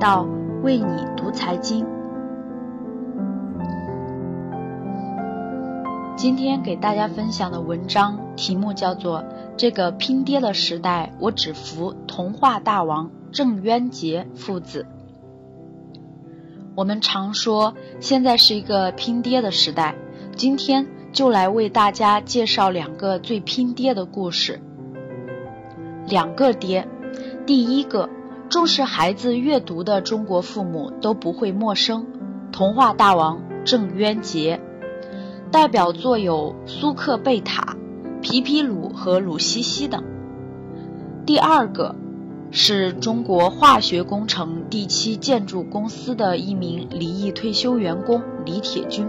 到为你读财经。今天给大家分享的文章题目叫做《这个拼爹的时代，我只服童话大王郑渊洁父子》。我们常说现在是一个拼爹的时代，今天就来为大家介绍两个最拼爹的故事。两个爹，第一个重视孩子阅读的中国父母都不会陌生，童话大王郑渊洁，代表作有《苏克贝塔》《皮皮鲁和鲁西西》等。第二个。是中国化学工程第七建筑公司的一名离异退休员工李铁军。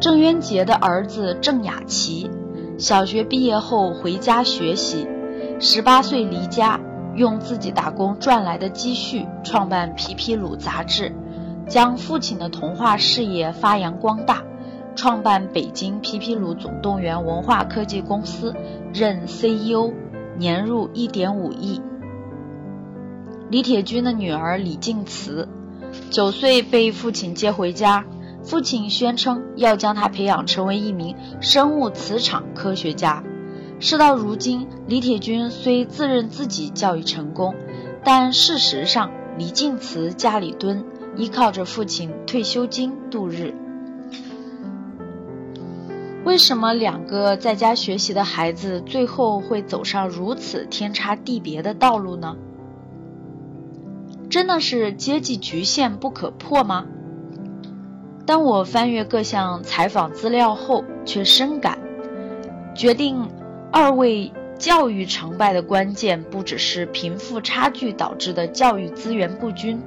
郑渊洁的儿子郑雅琪，小学毕业后回家学习，十八岁离家，用自己打工赚来的积蓄创办《皮皮鲁》杂志，将父亲的童话事业发扬光大，创办北京皮皮鲁总动员文化科技公司，任 CEO。年入一点五亿。李铁军的女儿李静慈，九岁被父亲接回家，父亲宣称要将她培养成为一名生物磁场科学家。事到如今，李铁军虽自认自己教育成功，但事实上，李静慈家里蹲，依靠着父亲退休金度日。为什么两个在家学习的孩子最后会走上如此天差地别的道路呢？真的是阶级局限不可破吗？当我翻阅各项采访资料后，却深感，决定二位教育成败的关键，不只是贫富差距导致的教育资源不均，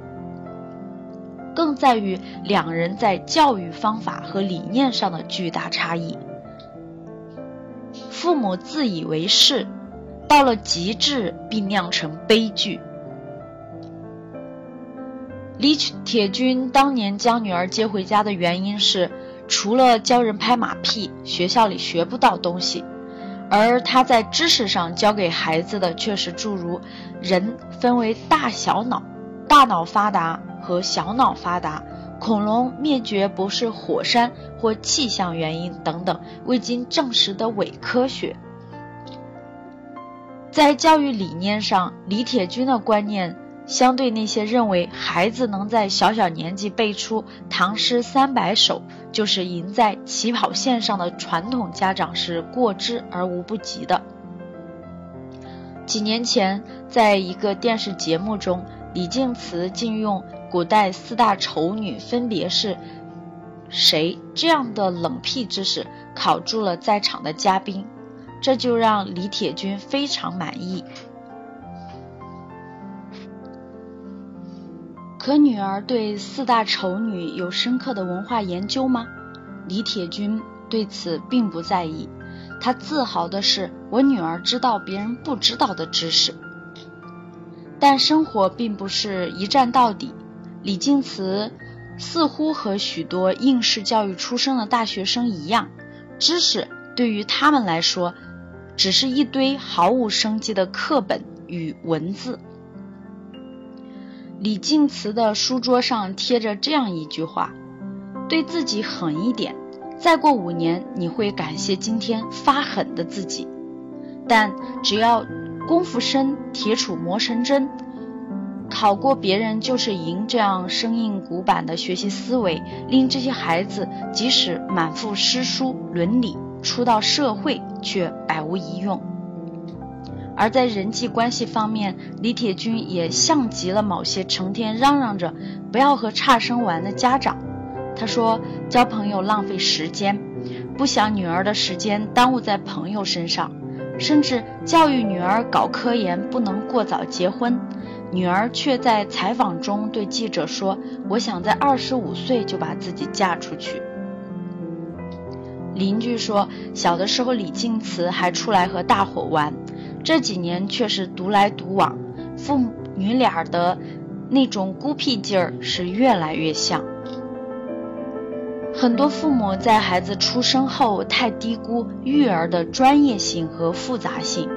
更在于两人在教育方法和理念上的巨大差异。父母自以为是，到了极致并酿成悲剧。李铁军当年将女儿接回家的原因是，除了教人拍马屁，学校里学不到东西，而他在知识上教给孩子的却是诸如人分为大小脑，大脑发达和小脑发达。恐龙灭绝不是火山或气象原因等等未经证实的伪科学。在教育理念上，李铁军的观念相对那些认为孩子能在小小年纪背出唐诗三百首就是赢在起跑线上的传统家长是过之而无不及的。几年前，在一个电视节目中，李静慈竟用。古代四大丑女分别是谁？这样的冷僻知识考住了在场的嘉宾，这就让李铁军非常满意。可女儿对四大丑女有深刻的文化研究吗？李铁军对此并不在意，他自豪的是我女儿知道别人不知道的知识。但生活并不是一站到底。李静慈似乎和许多应试教育出身的大学生一样，知识对于他们来说，只是一堆毫无生机的课本与文字。李静慈的书桌上贴着这样一句话：“对自己狠一点，再过五年你会感谢今天发狠的自己。但只要功夫深，铁杵磨成针。”考过别人就是赢，这样生硬古板的学习思维，令这些孩子即使满腹诗书伦理，出到社会却百无一用。而在人际关系方面，李铁军也像极了某些成天嚷嚷着不要和差生玩的家长。他说：“交朋友浪费时间，不想女儿的时间耽误在朋友身上，甚至教育女儿搞科研不能过早结婚。”女儿却在采访中对记者说：“我想在二十五岁就把自己嫁出去。”邻居说，小的时候李静慈还出来和大伙玩，这几年却是独来独往，父女俩的那种孤僻劲儿是越来越像。很多父母在孩子出生后太低估育儿的专业性和复杂性，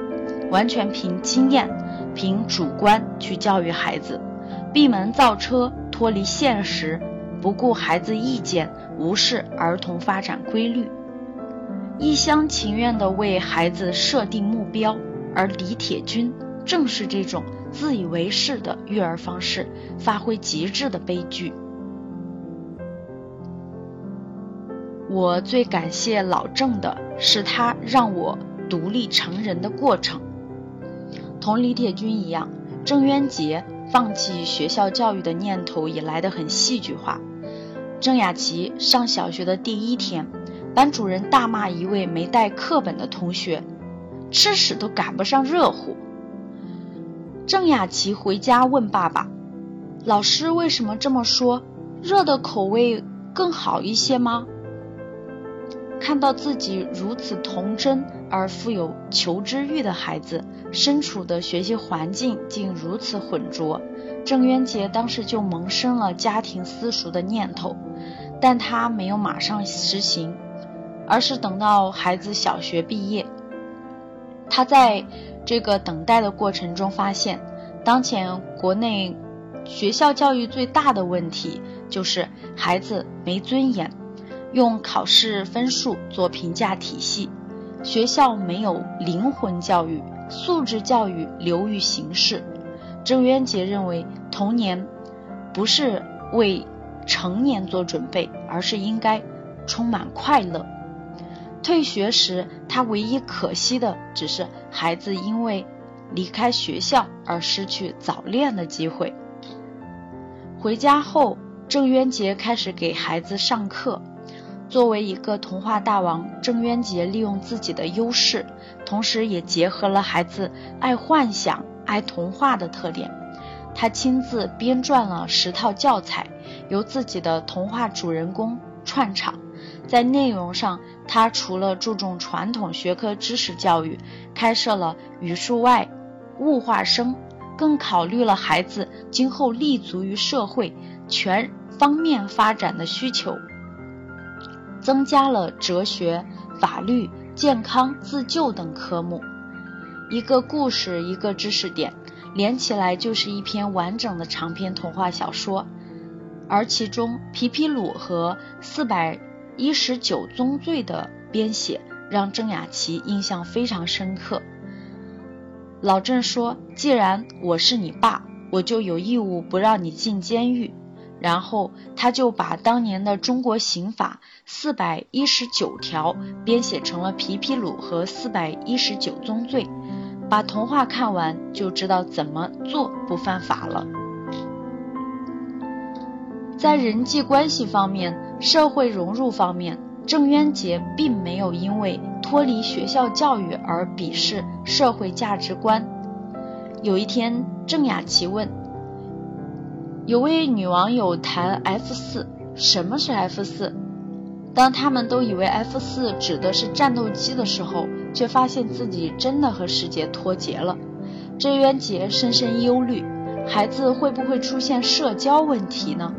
完全凭经验。凭主观去教育孩子，闭门造车，脱离现实，不顾孩子意见，无视儿童发展规律，一厢情愿地为孩子设定目标。而李铁军正是这种自以为是的育儿方式发挥极致的悲剧。我最感谢老郑的是他让我独立成人的过程。同李铁军一样，郑渊洁放弃学校教育的念头也来得很戏剧化。郑雅琪上小学的第一天，班主任大骂一位没带课本的同学。吃屎都赶不上热乎。郑雅琪回家问爸爸：“老师为什么这么说？热的口味更好一些吗？”看到自己如此童真而富有求知欲的孩子，身处的学习环境竟如此浑浊，郑渊洁当时就萌生了家庭私塾的念头，但他没有马上实行，而是等到孩子小学毕业。他在这个等待的过程中发现，当前国内学校教育最大的问题就是孩子没尊严，用考试分数做评价体系，学校没有灵魂教育，素质教育流于形式。郑渊洁认为，童年不是为成年做准备，而是应该充满快乐。退学时，他唯一可惜的只是孩子因为离开学校而失去早恋的机会。回家后，郑渊洁开始给孩子上课。作为一个童话大王，郑渊洁利用自己的优势，同时也结合了孩子爱幻想、爱童话的特点。他亲自编撰了十套教材，由自己的童话主人公串场。在内容上，他除了注重传统学科知识教育，开设了语数外、物化生，更考虑了孩子今后立足于社会全方面发展的需求，增加了哲学、法律、健康、自救等科目。一个故事，一个知识点，连起来就是一篇完整的长篇童话小说。而其中，皮皮鲁和四百。一十九宗罪的编写让郑雅琪印象非常深刻。老郑说：“既然我是你爸，我就有义务不让你进监狱。”然后他就把当年的中国刑法四百一十九条编写成了皮皮鲁和四百一十九宗罪。把童话看完就知道怎么做不犯法了。在人际关系方面。社会融入方面，郑渊洁并没有因为脱离学校教育而鄙视社会价值观。有一天，郑雅琪问：“有位女网友谈 F 四，什么是 F 四？”当他们都以为 F 四指的是战斗机的时候，却发现自己真的和世界脱节了。郑渊洁深深忧虑：孩子会不会出现社交问题呢？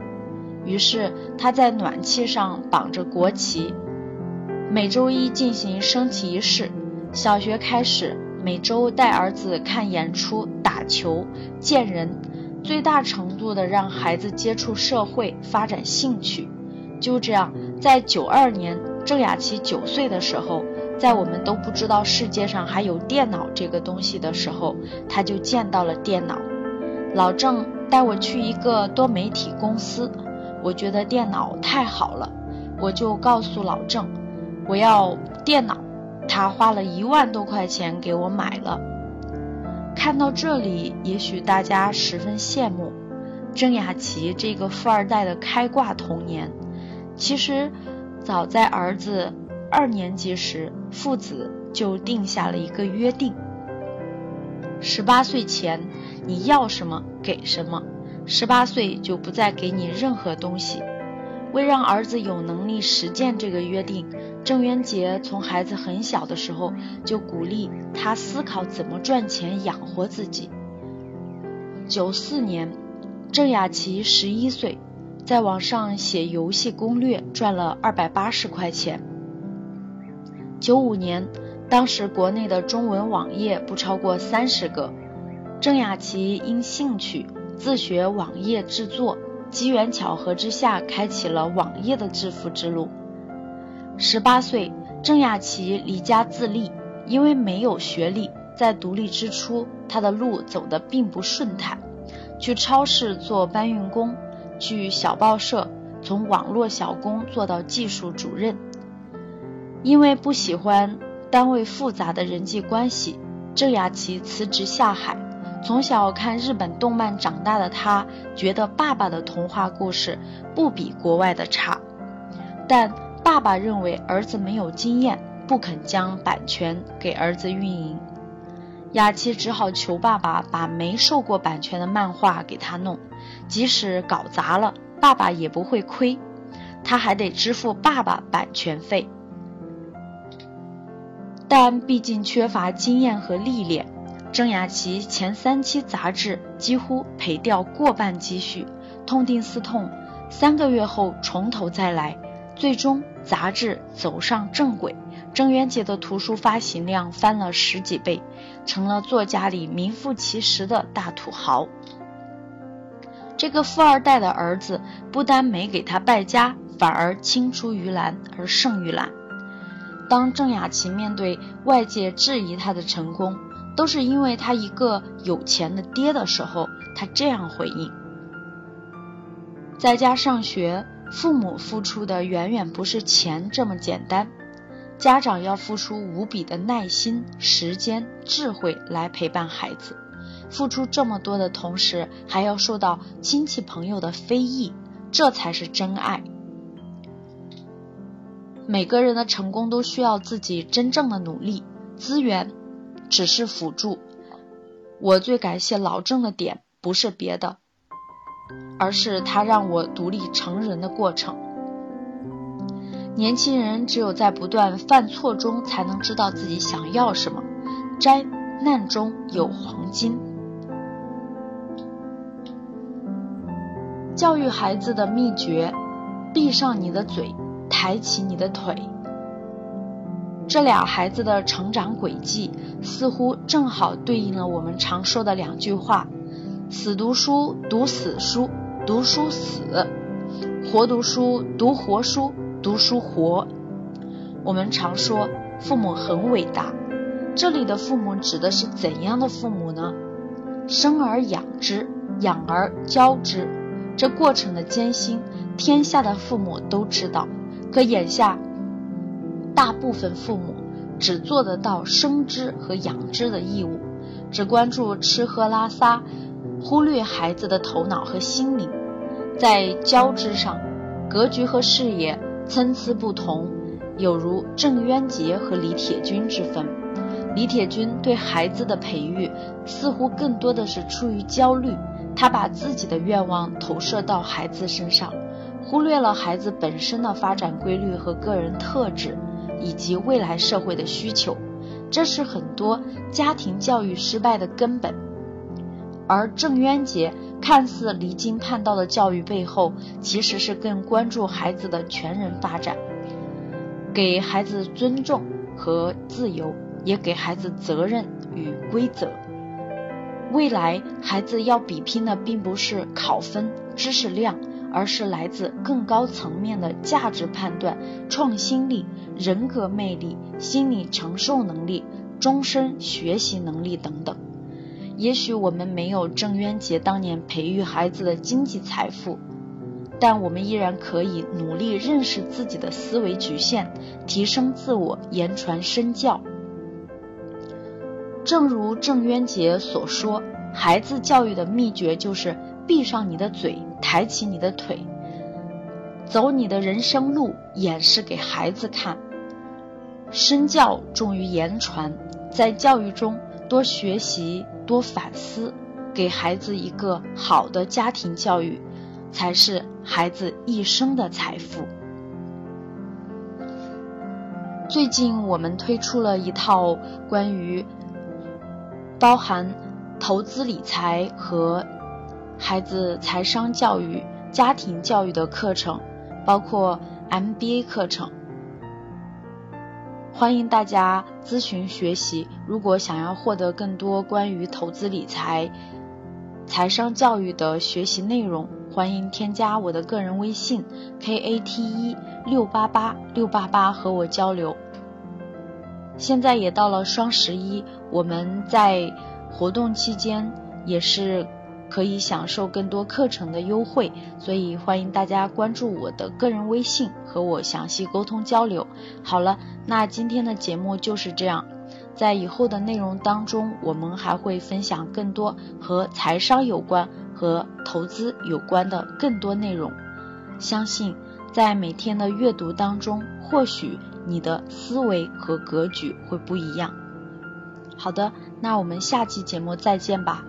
于是他在暖气上绑着国旗，每周一进行升旗仪式。小学开始，每周带儿子看演出、打球、见人，最大程度的让孩子接触社会、发展兴趣。就这样，在九二年，郑雅琪九岁的时候，在我们都不知道世界上还有电脑这个东西的时候，他就见到了电脑。老郑带我去一个多媒体公司。我觉得电脑太好了，我就告诉老郑，我要电脑。他花了一万多块钱给我买了。看到这里，也许大家十分羡慕郑雅琪这个富二代的开挂童年。其实，早在儿子二年级时，父子就定下了一个约定：十八岁前，你要什么给什么。十八岁就不再给你任何东西。为让儿子有能力实践这个约定，郑渊洁从孩子很小的时候就鼓励他思考怎么赚钱养活自己。九四年，郑雅琪十一岁，在网上写游戏攻略赚了二百八十块钱。九五年，当时国内的中文网页不超过三十个，郑雅琪因兴趣。自学网页制作，机缘巧合之下，开启了网页的致富之路。十八岁，郑雅琪离家自立，因为没有学历，在独立之初，她的路走得并不顺坦。去超市做搬运工，去小报社从网络小工做到技术主任。因为不喜欢单位复杂的人际关系，郑雅琪辞职下海。从小看日本动漫长大的他，觉得爸爸的童话故事不比国外的差。但爸爸认为儿子没有经验，不肯将版权给儿子运营。雅琪只好求爸爸把没受过版权的漫画给他弄，即使搞砸了，爸爸也不会亏，他还得支付爸爸版权费。但毕竟缺乏经验和历练，郑雅琪前三期杂志几乎赔掉过半积蓄，痛定思痛，三个月后从头再来，最终杂志走上正轨，郑渊洁的图书发行量翻了十几倍，成了作家里名副其实的大土豪。这个富二代的儿子不但没给他败家，反而青出于蓝而胜于蓝。当郑雅琪面对外界质疑他的成功，都是因为他一个有钱的爹的时候，他这样回应：在家上学，父母付出的远远不是钱这么简单，家长要付出无比的耐心、时间、智慧来陪伴孩子，付出这么多的同时，还要受到亲戚朋友的非议，这才是真爱。每个人的成功都需要自己真正的努力，资源只是辅助。我最感谢老郑的点不是别的，而是他让我独立成人的过程。年轻人只有在不断犯错中，才能知道自己想要什么。灾难中有黄金。教育孩子的秘诀：闭上你的嘴。抬起你的腿。这俩孩子的成长轨迹，似乎正好对应了我们常说的两句话：死读书，读死书，读书死；活读书，读活书，读书活。我们常说父母很伟大，这里的父母指的是怎样的父母呢？生而养之，养而教之，这过程的艰辛，天下的父母都知道。可眼下，大部分父母只做得到生之和养之的义务，只关注吃喝拉撒，忽略孩子的头脑和心灵。在交织上，格局和视野参差不同，有如郑渊洁和李铁军之分。李铁军对孩子的培育似乎更多的是出于焦虑，他把自己的愿望投射到孩子身上。忽略了孩子本身的发展规律和个人特质，以及未来社会的需求，这是很多家庭教育失败的根本。而郑渊洁看似离经叛道的教育背后，其实是更关注孩子的全人发展，给孩子尊重和自由，也给孩子责任与规则。未来孩子要比拼的并不是考分、知识量。而是来自更高层面的价值判断、创新力、人格魅力、心理承受能力、终身学习能力等等。也许我们没有郑渊洁当年培育孩子的经济财富，但我们依然可以努力认识自己的思维局限，提升自我，言传身教。正如郑渊洁所说，孩子教育的秘诀就是闭上你的嘴。抬起你的腿，走你的人生路，演示给孩子看。身教重于言传，在教育中多学习、多反思，给孩子一个好的家庭教育，才是孩子一生的财富。最近我们推出了一套关于包含投资理财和。孩子财商教育、家庭教育的课程，包括 MBA 课程，欢迎大家咨询学习。如果想要获得更多关于投资理财财商教育的学习内容，欢迎添加我的个人微信 k a t 一六八八六八八和我交流。现在也到了双十一，我们在活动期间也是可以享受更多课程的优惠，所以欢迎大家关注我的个人微信和我详细沟通交流。好了，那今天的节目就是这样。在以后的内容当中，我们还会分享更多和财商有关、和投资有关的更多内容。相信在每天的阅读当中，或许你的思维和格局会不一样。好的，那我们下期节目再见吧。